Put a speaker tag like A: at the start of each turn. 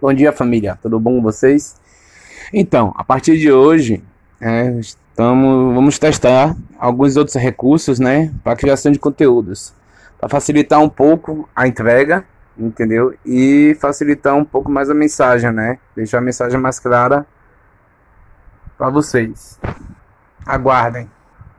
A: Bom dia, família. Tudo bom com vocês? Então, a partir de hoje, é, estamos, vamos testar alguns outros recursos, né, para criação de conteúdos, para facilitar um pouco a entrega, entendeu? E facilitar um pouco mais a mensagem, né? Deixar a mensagem mais clara para vocês. Aguardem.